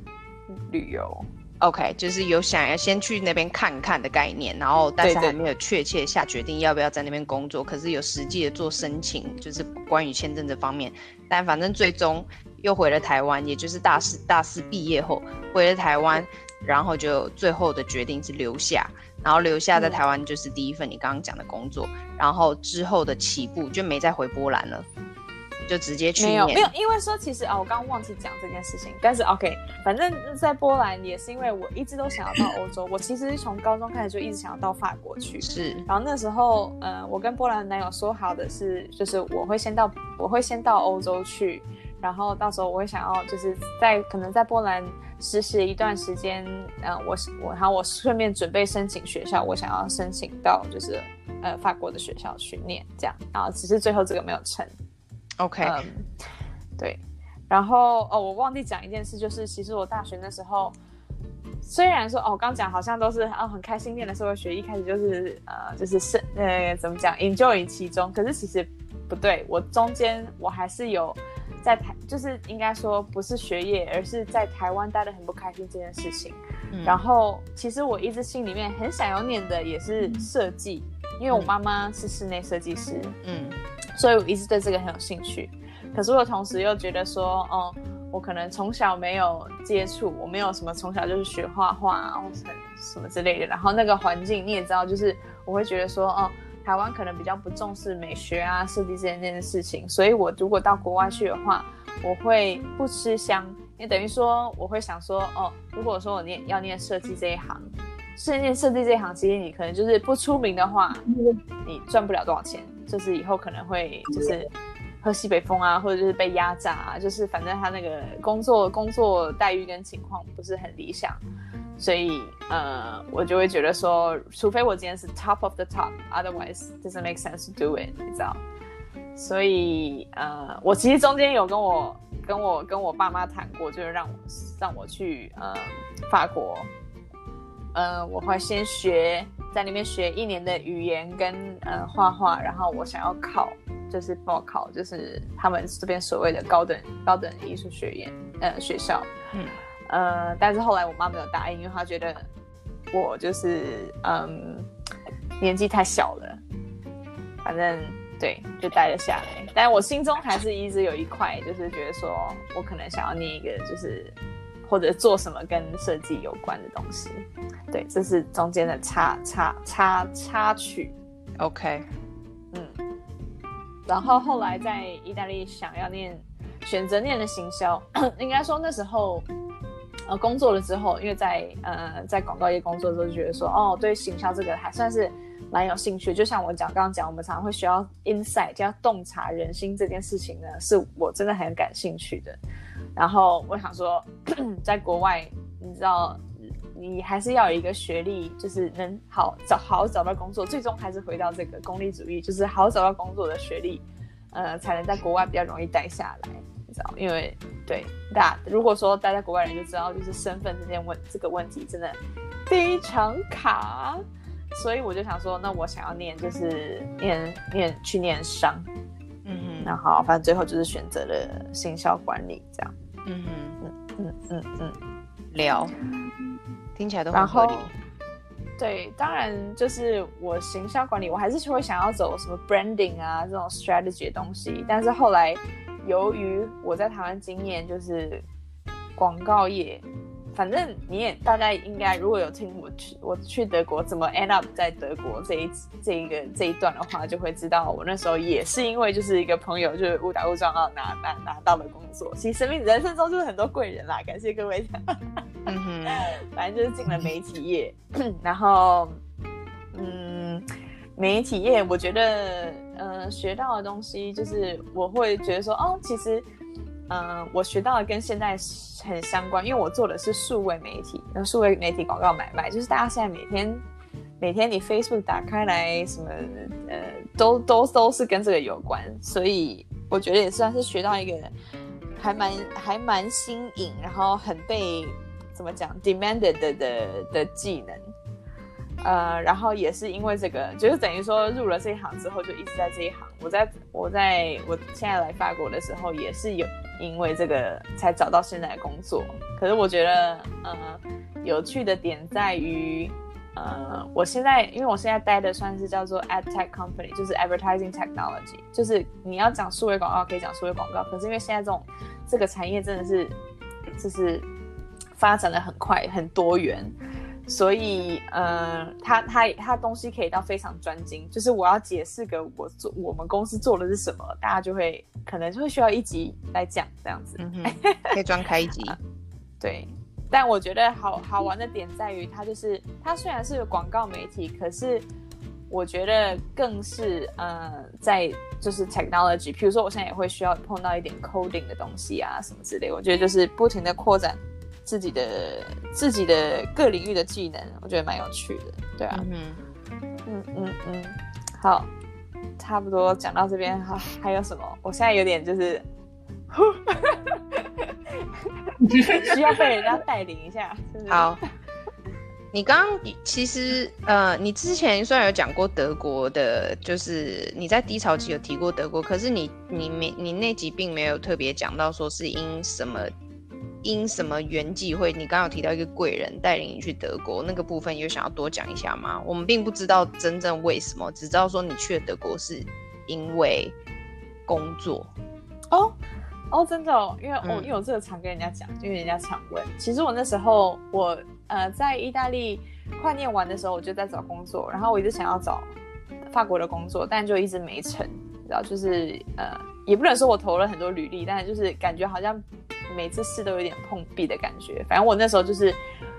旅游。OK，就是有想要先去那边看看的概念，然后但是还没有确切下决定要不要在那边工作，可是有实际的做申请，就是关于签证这方面，但反正最终。又回了台湾，也就是大四大四毕业后回了台湾，然后就最后的决定是留下，然后留下在台湾就是第一份你刚刚讲的工作，嗯、然后之后的起步就没再回波兰了，就直接去念。没有没有，因为说其实啊，我刚刚忘记讲这件事情，但是 OK，反正在波兰也是因为我一直都想要到欧洲，我其实从高中开始就一直想要到法国去，是，然后那时候呃，我跟波兰的男友说好的是，就是我会先到我会先到欧洲去。然后到时候我会想要，就是在可能在波兰实习一段时间，嗯、呃，我我然后我顺便准备申请学校，我想要申请到就是呃法国的学校去念这样，然后只是最后这个没有成。OK，嗯，对，然后哦，我忘记讲一件事，就是其实我大学那时候虽然说哦，刚讲好像都是啊、哦、很开心念的社会学，一开始就是呃就是是呃怎么讲 enjoy 其中，可是其实不对，我中间我还是有。在台就是应该说不是学业，而是在台湾待得很不开心这件事情。嗯、然后其实我一直心里面很想要念的也是设计，嗯、因为我妈妈是室内设计师，嗯，所以我一直对这个很有兴趣。可是我同时又觉得说，哦，我可能从小没有接触，我没有什么从小就是学画画啊，或者什么之类的。然后那个环境你也知道，就是我会觉得说，哦，台湾可能比较不重视美学啊、设计这件件事情。所以我如果到国外去的话，我会不吃香，因为等于说我会想说，哦，如果说我念要念设计这一行，是念设计这一行，其实你可能就是不出名的话，你赚不了多少钱，就是以后可能会就是。喝西北风啊，或者就是被压榨啊，就是反正他那个工作工作待遇跟情况不是很理想，所以呃，我就会觉得说，除非我今天是 top of the top，otherwise doesn't make sense to do it，你知道？所以呃，我其实中间有跟我跟我跟我爸妈谈过，就是让我让我去呃法国，呃，我会先学在那边学一年的语言跟呃画画，然后我想要考。就是报考，就是他们这边所谓的高等高等艺术学院，呃，学校，嗯，呃，但是后来我妈没有答应，因为她觉得我就是嗯年纪太小了，反正对，就待了下来。但我心中还是一直有一块，就是觉得说我可能想要念一个，就是或者做什么跟设计有关的东西。对，这是中间的插插插插曲。OK 嗯。然后后来在意大利想要念，选择念的行销，应该说那时候，呃，工作了之后，因为在呃在广告业工作的时候，就觉得说，哦，对行销这个还算是蛮有兴趣。就像我讲刚刚讲，我们常常会需要 insight，就要洞察人心这件事情呢，是我真的很感兴趣的。然后我想说，在国外，你知道。你还是要有一个学历，就是能好找好找到工作，最终还是回到这个功利主义，就是好找到工作的学历，呃，才能在国外比较容易待下来，知道？因为对，大如果说待在国外人就知道，就是身份这件问这个问题真的非常卡，所以我就想说，那我想要念就是念念去念商，嗯哼，然后反正最后就是选择了行销管理这样，嗯哼嗯嗯嗯嗯，聊。听起来都很合理。对，当然就是我行销管理，我还是会想要走什么 branding 啊这种 strategy 的东西。但是后来，由于我在台湾经验就是广告业。反正你也大概应该，如果有听我去我去德国怎么 end up 在德国这一这一个这一段的话，就会知道我那时候也是因为就是一个朋友就是误打误撞啊拿拿拿到了工作。其实生命人生中就是很多贵人啦，感谢各位。嗯哼，反正就是进了媒体业，然后嗯，媒体业我觉得呃学到的东西就是我会觉得说哦，其实。嗯，我学到的跟现在很相关，因为我做的是数位媒体，那数位媒体广告买卖，就是大家现在每天每天你 Facebook 打开来，什么呃，都都都是跟这个有关，所以我觉得也算是学到一个还蛮还蛮新颖，然后很被怎么讲 demanded 的的的技能。呃，然后也是因为这个，就是等于说入了这一行之后，就一直在这一行。我在我在我现在来法国的时候，也是有因为这个才找到现在的工作。可是我觉得，呃，有趣的点在于，呃，我现在因为我现在待的算是叫做 ad tech company，就是 advertising technology，就是你要讲数位广告可以讲数位广告，可是因为现在这种这个产业真的是就是发展的很快，很多元。所以，呃，他他他东西可以到非常专精，就是我要解释个我做我们公司做的是什么，大家就会可能就会需要一集来讲这样子，嗯、可以专开一集、啊。对，但我觉得好好玩的点在于，它就是它虽然是个广告媒体，可是我觉得更是呃，在就是 technology，比如说我现在也会需要碰到一点 coding 的东西啊什么之类，我觉得就是不停的扩展。自己的自己的各领域的技能，我觉得蛮有趣的，对啊，嗯嗯嗯嗯，好，差不多讲到这边哈，还有什么？我现在有点就是，需要被人家带领一下。好，你刚刚其实呃，你之前虽然有讲过德国的，就是你在低潮期有提过德国，可是你你没你那集并没有特别讲到说是因什么。因什么缘际会？你刚刚有提到一个贵人带领你去德国，那个部分有想要多讲一下吗？我们并不知道真正为什么，只知道说你去了德国是因为工作。哦哦，真的哦，因为我、嗯哦、因为我这个常跟人家讲，因为人家常问。其实我那时候我呃在意大利快念完的时候，我就在找工作，然后我一直想要找法国的工作，但就一直没成。然后就是呃，也不能说我投了很多履历，但是就是感觉好像。每次试都有点碰壁的感觉，反正我那时候就是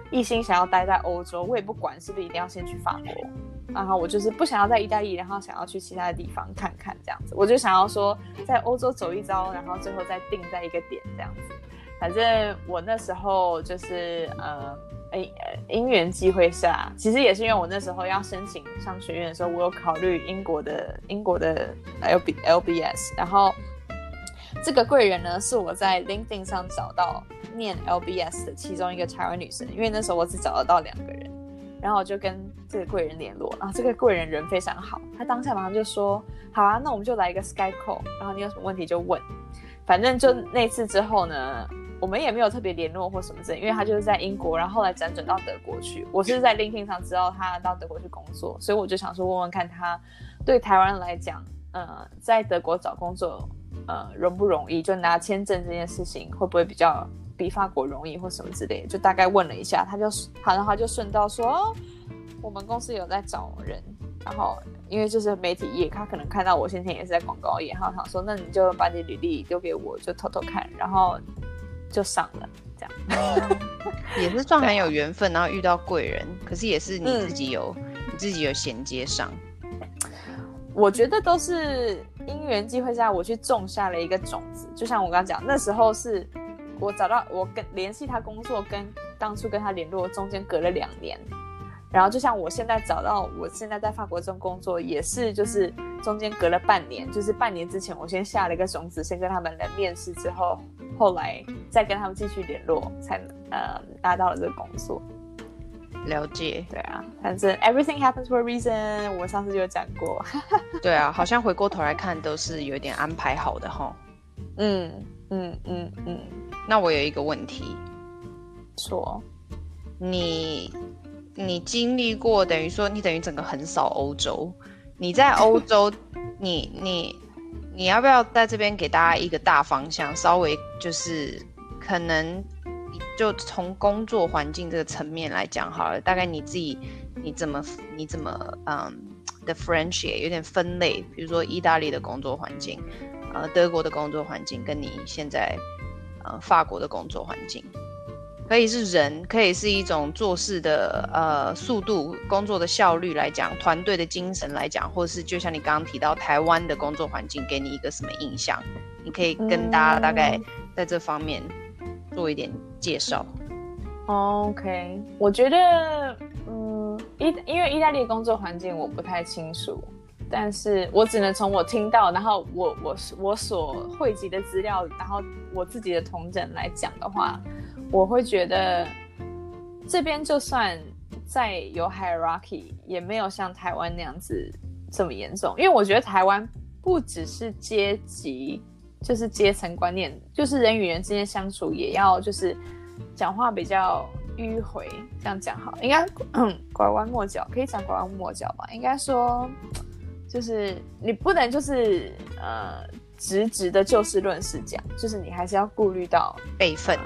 一心想要待在欧洲，我也不管是不是一定要先去法国，然后我就是不想要在意大利，然后想要去其他的地方看看这样子，我就想要说在欧洲走一遭，然后最后再定在一个点这样子。反正我那时候就是呃，哎，因缘际会下，其实也是因为我那时候要申请上学院的时候，我有考虑英国的英国的 L B L B S，然后。这个贵人呢，是我在 LinkedIn 上找到念 LBS 的其中一个台湾女生，因为那时候我只找得到两个人，然后我就跟这个贵人联络，然后这个贵人人非常好，他当下马上就说，好啊，那我们就来一个 Skype call，然后你有什么问题就问，反正就那次之后呢，我们也没有特别联络或什么之类，因为他就是在英国，然后后来辗转到德国去，我是在 LinkedIn 上知道他到德国去工作，所以我就想说问问看他对台湾来讲，呃，在德国找工作。呃，容不容易？就拿签证这件事情，会不会比较比法国容易，或什么之类？就大概问了一下，他就好像他就顺道说，我们公司有在找人。然后因为就是媒体业，他可能看到我先前也是在广告业，然后他说，那你就把你履历丢给我，就偷偷看，然后就上了，这样。也是算很有缘分，然后遇到贵人，可是也是你自己有、嗯、你自己有衔接上。我觉得都是因缘机会下，我去种下了一个种子。就像我刚刚讲，那时候是我找到我跟联系他工作，跟当初跟他联络中间隔了两年。然后就像我现在找到，我现在在法国这种工作，也是就是中间隔了半年。就是半年之前我先下了一个种子，先跟他们来面试，之后后来再跟他们继续联络，才呃拿到了这个工作。了解，对啊，反正 everything happens for a reason，我上次就有讲过。对啊，好像回过头来看都是有点安排好的哈。嗯嗯嗯嗯。那我有一个问题，说，你你经历过，等于说你等于整个横扫欧洲，你在欧洲，你你你要不要在这边给大家一个大方向，稍微就是可能。就从工作环境这个层面来讲好了，大概你自己你怎么你怎么嗯 differentiate 有点分类，比如说意大利的工作环境，呃德国的工作环境，跟你现在呃法国的工作环境，可以是人，可以是一种做事的呃速度、工作的效率来讲，团队的精神来讲，或是就像你刚刚提到台湾的工作环境给你一个什么印象？你可以跟大家大概在这方面。做一点介绍。OK，我觉得，嗯，意因为意大利工作环境我不太清楚，但是我只能从我听到，然后我我我所汇集的资料，然后我自己的统整来讲的话，我会觉得这边就算再有 hierarchy，也没有像台湾那样子这么严重。因为我觉得台湾不只是阶级。就是阶层观念，就是人与人之间相处也要就是讲话比较迂回，这样讲好，应该嗯拐弯抹角，可以讲拐弯抹角吧？应该说就是你不能就是呃直直的就事论事讲，就是你还是要顾虑到辈分，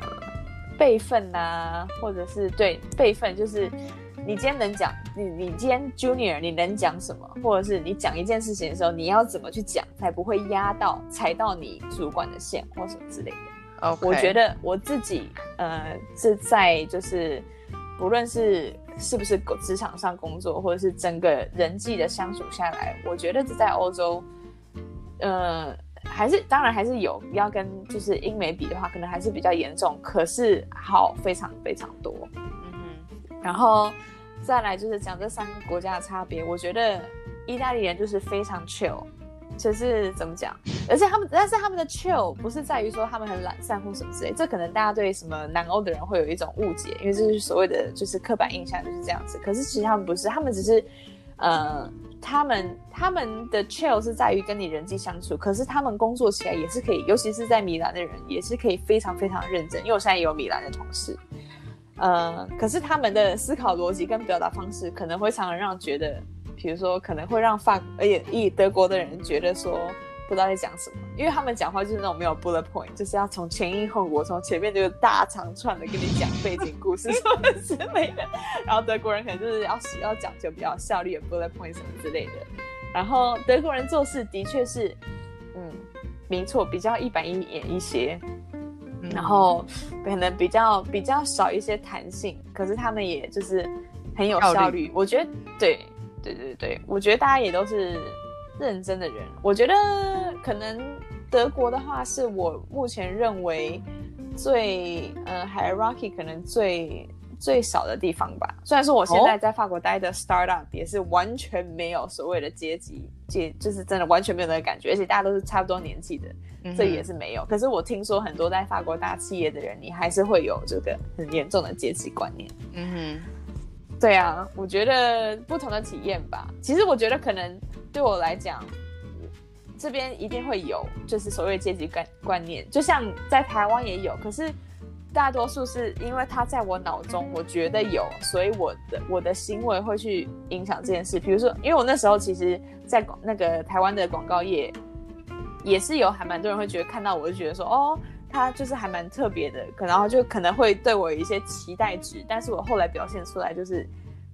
辈分呐，或者是对辈分就是。你今天能讲你你今天 junior 你能讲什么，或者是你讲一件事情的时候，你要怎么去讲才不会压到踩到你主管的线或什么之类的。Okay. 我觉得我自己呃是在就是不论是是不是职场上工作，或者是整个人际的相处下来，我觉得只在欧洲，呃还是当然还是有要跟就是英美比的话，可能还是比较严重，可是好非常非常多。嗯哼，然后。再来就是讲这三个国家的差别，我觉得意大利人就是非常 chill，就是怎么讲，而且他们，但是他们的 chill 不是在于说他们很懒散或什么之类，这可能大家对什么南欧的人会有一种误解，因为这是所谓的就是刻板印象就是这样子。可是其实他们不是，他们只是呃，他们他们的 chill 是在于跟你人际相处，可是他们工作起来也是可以，尤其是在米兰的人也是可以非常非常认真。因为我现在也有米兰的同事，呃，可是他们的思考逻辑跟表达方式可能会常常让觉得，比如说可能会让法而且以德国的人觉得说。不知道在讲什么，因为他们讲话就是那种没有 bullet point，就是要从前因后果，从前面就是大长串的跟你讲背景故事 什么之类的。然后德国人可能就是要要讲究比较效率的 bullet point 什么之类的。然后德国人做事的确是，嗯，没错，比较一板一眼一些，然后可能比较比较少一些弹性，可是他们也就是很有效率。效率我觉得，对对对对，我觉得大家也都是。认真的人，我觉得可能德国的话是我目前认为最呃 hierarchy 可能最最少的地方吧。虽然说我现在在法国待的 startup 也是完全没有所谓的阶级阶，就是真的完全没有那个感觉，而且大家都是差不多年纪的，这也是没有。可是我听说很多在法国大企业的人，你还是会有这个很严重的阶级观念。嗯哼，对啊，我觉得不同的体验吧。其实我觉得可能。对我来讲，这边一定会有，就是所谓阶级观观念，就像在台湾也有，可是大多数是因为他在我脑中，我觉得有，所以我的我的行为会去影响这件事。比如说，因为我那时候其实，在那个台湾的广告业，也是有还蛮多人会觉得看到我就觉得说，哦，他就是还蛮特别的，可然后就可能会对我有一些期待值，但是我后来表现出来就是。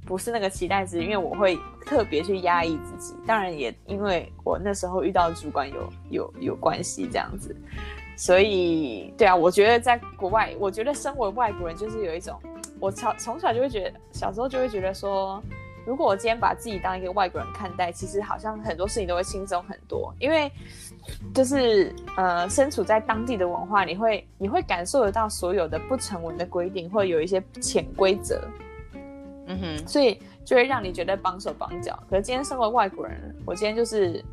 不是那个期待值，因为我会特别去压抑自己。当然也因为我那时候遇到主管有有有关系这样子，所以对啊，我觉得在国外，我觉得身为外国人就是有一种，我从从小就会觉得，小时候就会觉得说，如果我今天把自己当一个外国人看待，其实好像很多事情都会轻松很多，因为就是呃身处在当地的文化，你会你会感受得到所有的不成文的规定，会有一些潜规则。嗯哼，所以就会让你觉得绑手绑脚。可是今天身为外国人，我今天就是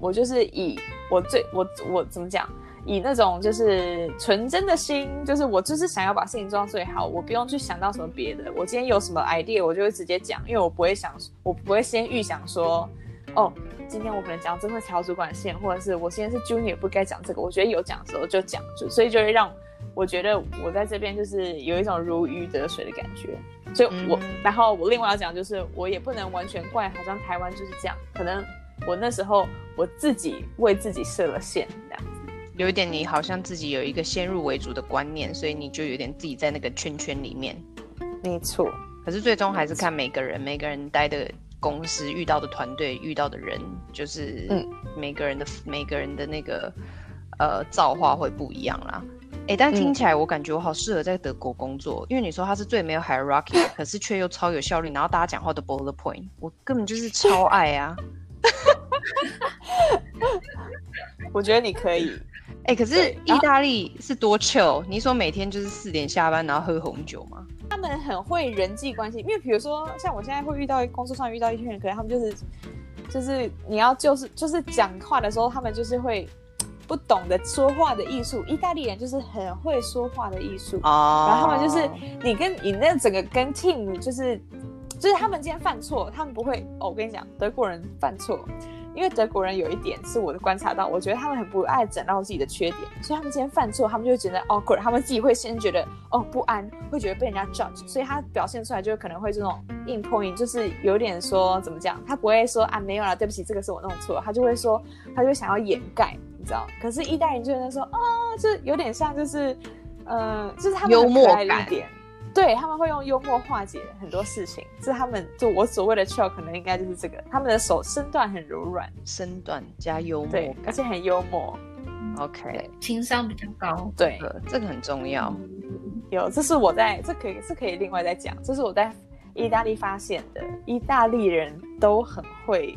我就是以我最我我怎么讲，以那种就是纯真的心，就是我就是想要把事情做到最好，我不用去想到什么别的。我今天有什么 idea，我就会直接讲，因为我不会想，我不会先预想说，哦，今天我可能讲这会调主管线，或者是我现在是 junior 不该讲这个。我觉得有讲的时候就讲，就所以就会让我觉得我在这边就是有一种如鱼得水的感觉。所以我，我、嗯、然后我另外要讲，就是我也不能完全怪，好像台湾就是这样。可能我那时候我自己为自己设了线，这样子。有一点，你好像自己有一个先入为主的观念，所以你就有点自己在那个圈圈里面。没错。可是最终还是看每个人，每个人待的公司、遇到的团队、遇到的人，就是每个人的、嗯、每个人的那个呃造化会不一样啦。哎、欸，但听起来我感觉我好适合在德国工作，嗯、因为你说他是最没有 hierarchy，可是却又超有效率，然后大家讲话都 bullet point，我根本就是超爱啊！我觉得你可以。哎、欸，可是意大利是多 chill？你说每天就是四点下班，然后喝红酒吗？他们很会人际关系，因为比如说像我现在会遇到工作上遇到一群人，可能他们就是就是你要就是就是讲话的时候，他们就是会。不懂得说话的艺术，意大利人就是很会说话的艺术。哦，然后他们就是你跟你那整个跟 team 就是就是他们今天犯错，他们不会哦。我跟你讲，德国人犯错，因为德国人有一点是我的观察到，我觉得他们很不爱展露自己的缺点，所以他们今天犯错，他们就会觉得 awkward，他们自己会先觉得哦不安，会觉得被人家 judge，所以他表现出来就可能会这种硬 point，就是有点说怎么讲，他不会说啊没有啦，对不起，这个是我弄错，他就会说他就想要掩盖。你知道，可是意大利人就在说啊，就有点像，就是，呃，就是他们幽默一点，对，他们会用幽默化解很多事情，是他们就我所谓的 chill，可能应该就是这个，他们的手身段很柔软，身段加幽默，对，而且很幽默，OK，情商比较高，对，这个很重要。有，这是我在这可以是可以另外再讲，这是我在意大利发现的，意大利人都很会。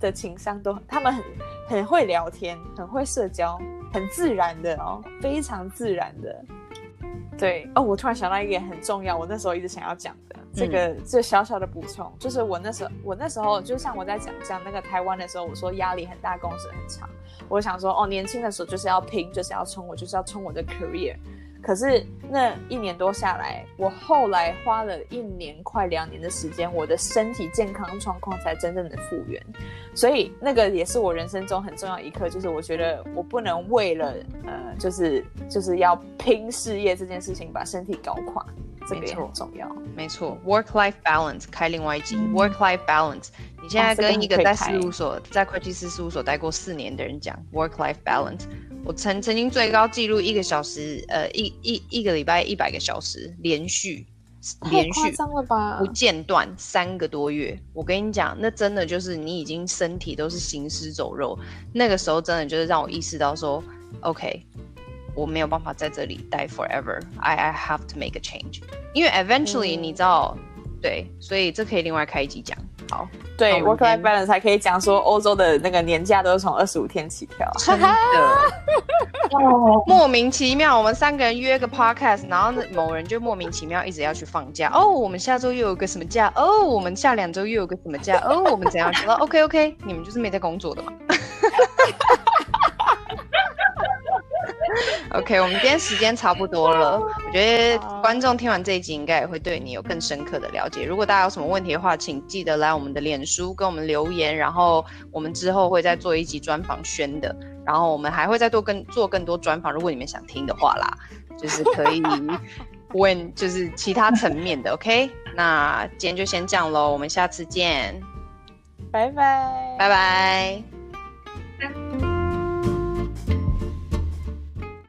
的情商都，他们很很会聊天，很会社交，很自然的哦，非常自然的。对哦，我突然想到一个很重要，我那时候一直想要讲的这个，嗯、这小小的补充，就是我那时候，我那时候就像我在讲讲那个台湾的时候，我说压力很大，工时很长，我想说哦，年轻的时候就是要拼，就是要冲，我就是要冲我的 career。可是那一年多下来，我后来花了一年快两年的时间，我的身体健康状况才真正的复原。所以那个也是我人生中很重要一刻，就是我觉得我不能为了呃，就是就是要拼事业这件事情把身体搞垮。这个也很重要，没错。Work-life balance 开另外一集。嗯、Work-life balance，你现在跟一个在事务所、在会计师事务所待过四年的人讲 Work-life balance，我曾曾经最高记录一个小时，呃，一一一个礼拜一百个小时连续连续，太夸张了吧？不间断三个多月。我跟你讲，那真的就是你已经身体都是行尸走肉。那个时候真的就是让我意识到说，OK。我没有办法在这里待 forever，I I have to make a change，因为 eventually、嗯、你知道，对，所以这可以另外开一集讲。好，对，work-life balance 才可以讲说欧洲的那个年假都是从二十五天起跳，真的，莫名其妙，我们三个人约个 podcast，然后某人就莫名其妙一直要去放假。哦，我们下周又有个什么假？哦，我们下两周又有个什么假？哦，我们怎样？说 OK OK，你们就是没在工作的嘛。OK，我们今天时间差不多了。我觉得观众听完这一集，应该也会对你有更深刻的了解。如果大家有什么问题的话，请记得来我们的脸书跟我们留言，然后我们之后会再做一集专访宣的，然后我们还会再做更做更多专访。如果你们想听的话啦，就是可以 问，就是其他层面的。OK，那今天就先这样喽，我们下次见，拜拜，拜拜。